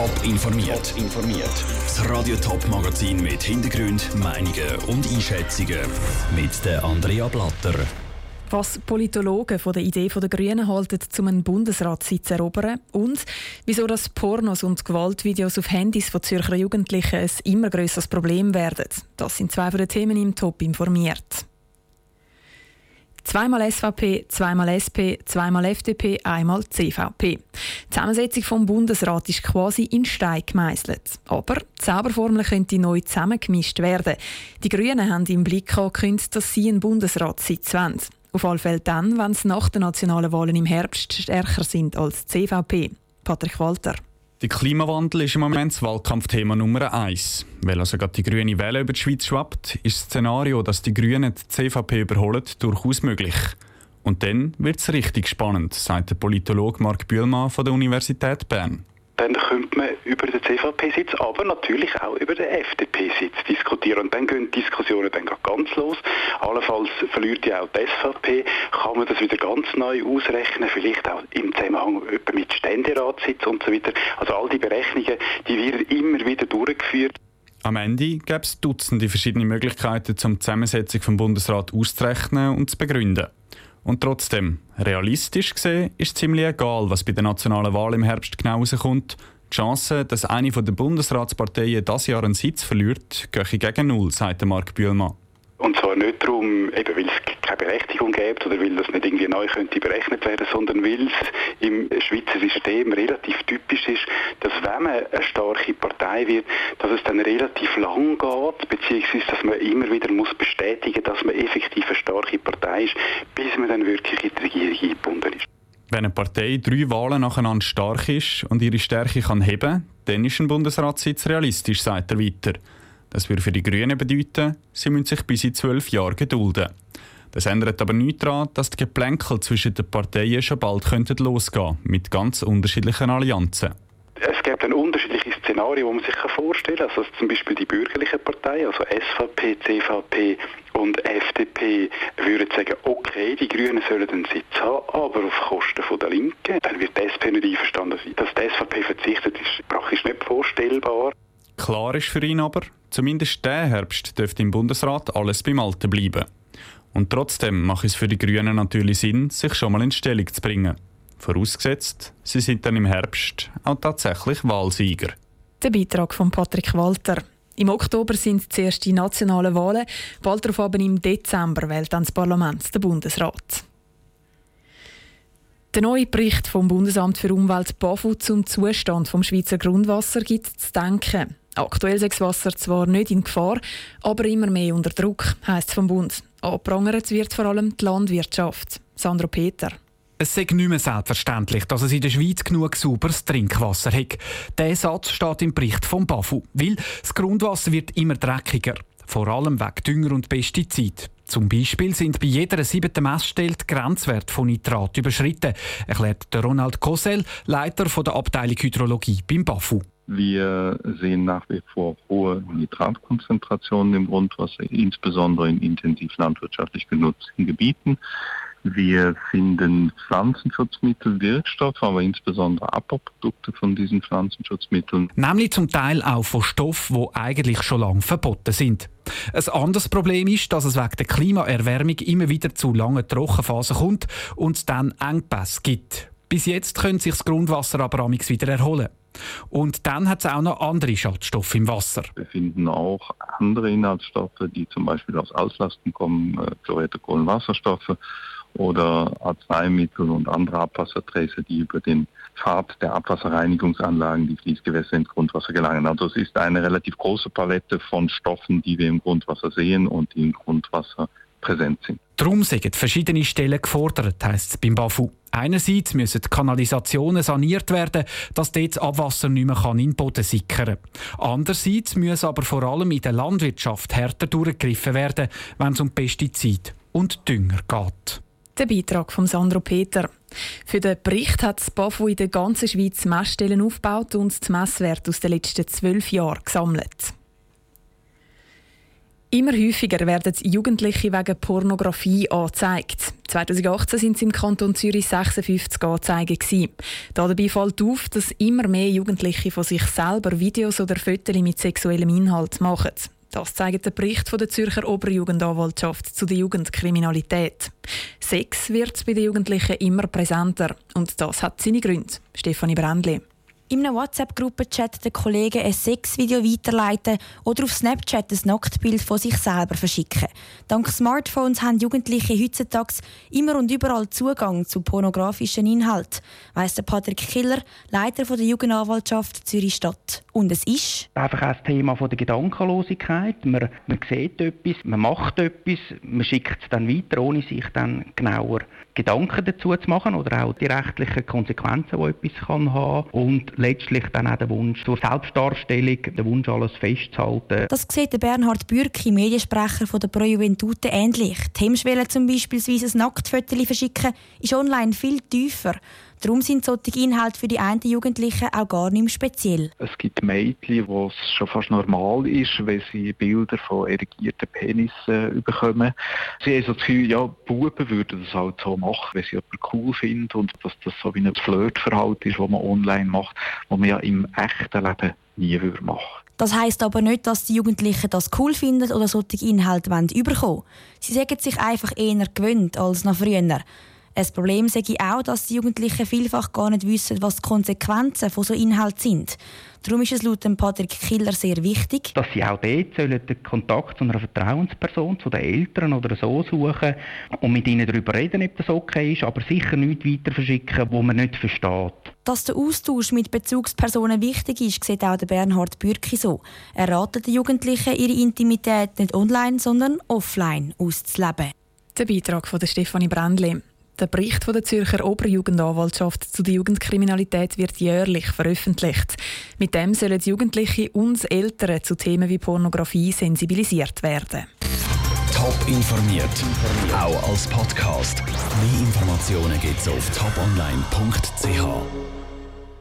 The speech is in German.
Top informiert. informiert. Das Radio Top Magazin mit Hintergrund, Meinungen und Einschätzungen mit der Andrea Blatter. Was Politologen von der Idee der Grünen halten, um einen Bundesratssitz zu erobern und wieso das Pornos und Gewaltvideos auf Handys von Zürcher Jugendlichen ein immer größeres Problem werden. Das sind zwei von den Themen im Top informiert. Zweimal SVP, zweimal SP, zweimal FDP, einmal CVP. Die Zusammensetzung vom Bundesrat ist quasi in Stein gemeißelt. Aber die Zauberformel könnte neu zusammengemischt werden. Die Grünen haben im Blick angekündigt, dass sie einen Bundesratssitz wollen. Auf alle Fälle dann, wenn sie nach den nationalen Wahlen im Herbst stärker sind als die CVP. Patrick Walter. Der Klimawandel ist im Moment das Wahlkampfthema Nummer eins. Weil also gerade die grüne Welle über die Schweiz schwappt, ist das Szenario, dass die Grünen die CVP überholen, durchaus möglich. Und dann wird es richtig spannend, sagt der Politologe Marc Bühlmann von der Universität Bern dann könnte man über den CVP-Sitz, aber natürlich auch über den FDP-Sitz diskutieren. Und dann gehen die Diskussionen dann ganz los. Allenfalls verliert ja auch die SVP. Kann man das wieder ganz neu ausrechnen? Vielleicht auch im Zusammenhang mit Ständeratssitz und so weiter. Also all die Berechnungen, die werden immer wieder durchgeführt. Am Ende gäbe es Dutzende verschiedene Möglichkeiten, um die Zusammensetzung vom Bundesrat auszurechnen und zu begründen. Und trotzdem, realistisch gesehen, ist ziemlich egal, was bei der nationalen Wahl im Herbst genau rauskommt. Die Chance, dass eine der Bundesratsparteien das Jahr einen Sitz verliert, gehe gegen null, sagt Marc Bühlmann. Und zwar nicht darum, eben weil es keine Berechtigung gibt oder weil das nicht irgendwie neu könnte berechnet werden, sondern weil es im Schweizer System relativ typisch ist, dass wenn man eine starke Partei wird, dass es dann relativ lang geht, beziehungsweise dass man immer wieder muss bestätigen, dass man effektiv eine starke Partei ist, bis man dann wirklich in die Regierung eingebunden ist. Wenn eine Partei drei Wahlen nacheinander stark ist und ihre Stärke kann heben, dann ist ein Bundesratssitz realistisch, sagt er weiter. Das würde für die Grünen bedeuten, sie müssen sich bis in zwölf Jahre gedulden. Das ändert aber nichts daran, dass die Geplänkel zwischen den Parteien schon bald könnten losgehen mit ganz unterschiedlichen Allianzen. Es gibt ein unterschiedliches Szenario, das man sich vorstellen kann. Also zum Beispiel die bürgerlichen Parteien, also SVP, CVP und FDP, würden sagen, okay, die Grünen sollen einen Sitz haben, aber auf Kosten der Linken. Dann wird die SP nicht einverstanden sein. Dass die SVP verzichtet, ist praktisch nicht vorstellbar. Klar ist für ihn aber, zumindest der Herbst dürfte im Bundesrat alles beim Alten bleiben. Und trotzdem macht es für die Grünen natürlich Sinn, sich schon mal in Stellung zu bringen. Vorausgesetzt, sie sind dann im Herbst auch tatsächlich Wahlsieger. Der Beitrag von Patrick Walter. Im Oktober sind zuerst die nationalen Wahlen, bald darauf aber im Dezember wählt dann das Parlament den Bundesrat. Der neue Bericht vom Bundesamt für Umwelt BAFU zum Zustand vom Schweizer Grundwasser gibt zu denken. Aktuell ist das Wasser zwar nicht in Gefahr, aber immer mehr unter Druck, heisst es vom Bund. Abprangert wird vor allem die Landwirtschaft. Sandro Peter. Es sei nicht mehr selbstverständlich, dass es in der Schweiz genug sauberes Trinkwasser hat. Dieser Satz steht im Bericht vom BAFU, weil das Grundwasser wird immer dreckiger, vor allem wegen Dünger und Pestizid. Zum Beispiel sind bei jeder siebten Messstelle die Grenzwerte von Nitrat überschritten, erklärt Ronald Kosel, Leiter der Abteilung Hydrologie beim BAFU. Wir sehen nach wie vor hohe Nitratkonzentrationen im Grundwasser, insbesondere in intensiv landwirtschaftlich genutzten Gebieten. Wir finden Pflanzenschutzmittel, Wirkstoffe, aber insbesondere Abbauprodukte von diesen Pflanzenschutzmitteln. Nämlich zum Teil auch von Stoffen, die eigentlich schon lange verboten sind. Ein anderes Problem ist, dass es wegen der Klimaerwärmung immer wieder zu langen Trockenphasen kommt und es dann Engpässe gibt. Bis jetzt können sich das Grundwasser aber amigs wieder erholen. Und dann hat es auch noch andere Schadstoffe im Wasser. Wir finden auch andere Inhaltsstoffe, die zum Beispiel aus Auslasten kommen, äh, chlorierte Kohlenwasserstoffe oder Arzneimittel und andere Abwasserträger, die über den Pfad der Abwasserreinigungsanlagen die Fließgewässer ins Grundwasser gelangen. Also es ist eine relativ große Palette von Stoffen, die wir im Grundwasser sehen und die im Grundwasser präsent sind. Darum sind verschiedene Stellen gefordert, heisst es beim BAFU. Einerseits müssen die Kanalisationen saniert werden, dass dort das Abwasser nicht mehr in den Boden sickern kann. Andererseits muss aber vor allem in der Landwirtschaft härter durchgegriffen werden, wenn es um Pestizid und Dünger geht. Der Beitrag von Sandro Peter. Für den Bericht hat das BAFU in der ganzen Schweiz Messstellen aufgebaut und die Messwerte aus den letzten zwölf Jahren gesammelt. Immer häufiger werden Jugendliche wegen Pornografie angezeigt. 2018 sind es im Kanton Zürich 56 Anzeigen. Dabei fällt auf, dass immer mehr Jugendliche von sich selber Videos oder Fotos mit sexuellem Inhalt machen. Das zeigt der Bericht von der Zürcher Oberjugendanwaltschaft zu der Jugendkriminalität. Sex wird bei den Jugendlichen immer präsenter und das hat seine Gründe. Stefanie Brändli. In einem WhatsApp-Gruppenchat den Kollegen ein Sexvideo weiterleiten oder auf Snapchat ein Nacktbild von sich selber verschicken. Dank Smartphones haben Jugendliche heutzutage immer und überall Zugang zu pornografischen Inhalten, weiss der Patrick Killer, Leiter der Jugendanwaltschaft Zürich-Stadt. Und es ist? Einfach auch das Thema der Gedankenlosigkeit. Man, man sieht etwas, man macht etwas, man schickt es dann weiter, ohne sich dann genauer Gedanken dazu zu machen oder auch die rechtlichen Konsequenzen, die etwas kann haben und letztlich dann auch der Wunsch zur Selbstdarstellung, der Wunsch, alles festzuhalten. Das sieht der Bernhard Bürki, Mediensprecher von der Pro Juventute, ähnlich. Die Hemmschwelle zum Beispiel ein Nacktfoto verschicken ist online viel tiefer. Darum sind solche Inhalte für die einen Jugendlichen auch gar nicht mehr speziell. Es gibt Mädchen, wo es schon fast normal ist, wenn sie Bilder von erigierten Penissen bekommen. Sie haben so das Gefühl, ja, Buben würden das halt so machen, wenn sie jemanden cool finden und dass das so wie ein Flirtverhalten ist, das man online macht, was man ja im echten Leben nie machen würde. Das heisst aber nicht, dass die Jugendlichen das cool finden oder solche Inhalte überkommen wollen. Sie sagen sich einfach eher gewöhnt als noch früher. Ein Problem sei auch, dass die Jugendlichen vielfach gar nicht wissen, was die Konsequenzen von so Inhalten sind. Darum ist es laut Patrick Killer sehr wichtig, dass sie auch dort sollen den Kontakt zu einer Vertrauensperson, zu den Eltern oder so suchen und mit ihnen darüber reden, ob das okay ist, aber sicher nicht weiter verschicken, wo man nicht versteht. Dass der Austausch mit Bezugspersonen wichtig ist, sieht auch der Bernhard Bürki so. Er ratet den Jugendlichen, ihre Intimität nicht online, sondern offline auszuleben. Der Beitrag von Stefanie Brändli. Der Bericht von der Zürcher Oberjugendanwaltschaft zu der Jugendkriminalität wird jährlich veröffentlicht. Mit dem sollen Jugendliche und Eltern zu Themen wie Pornografie sensibilisiert werden. Top informiert, auch als Podcast. Mehr Informationen gibt es auf toponline.ch.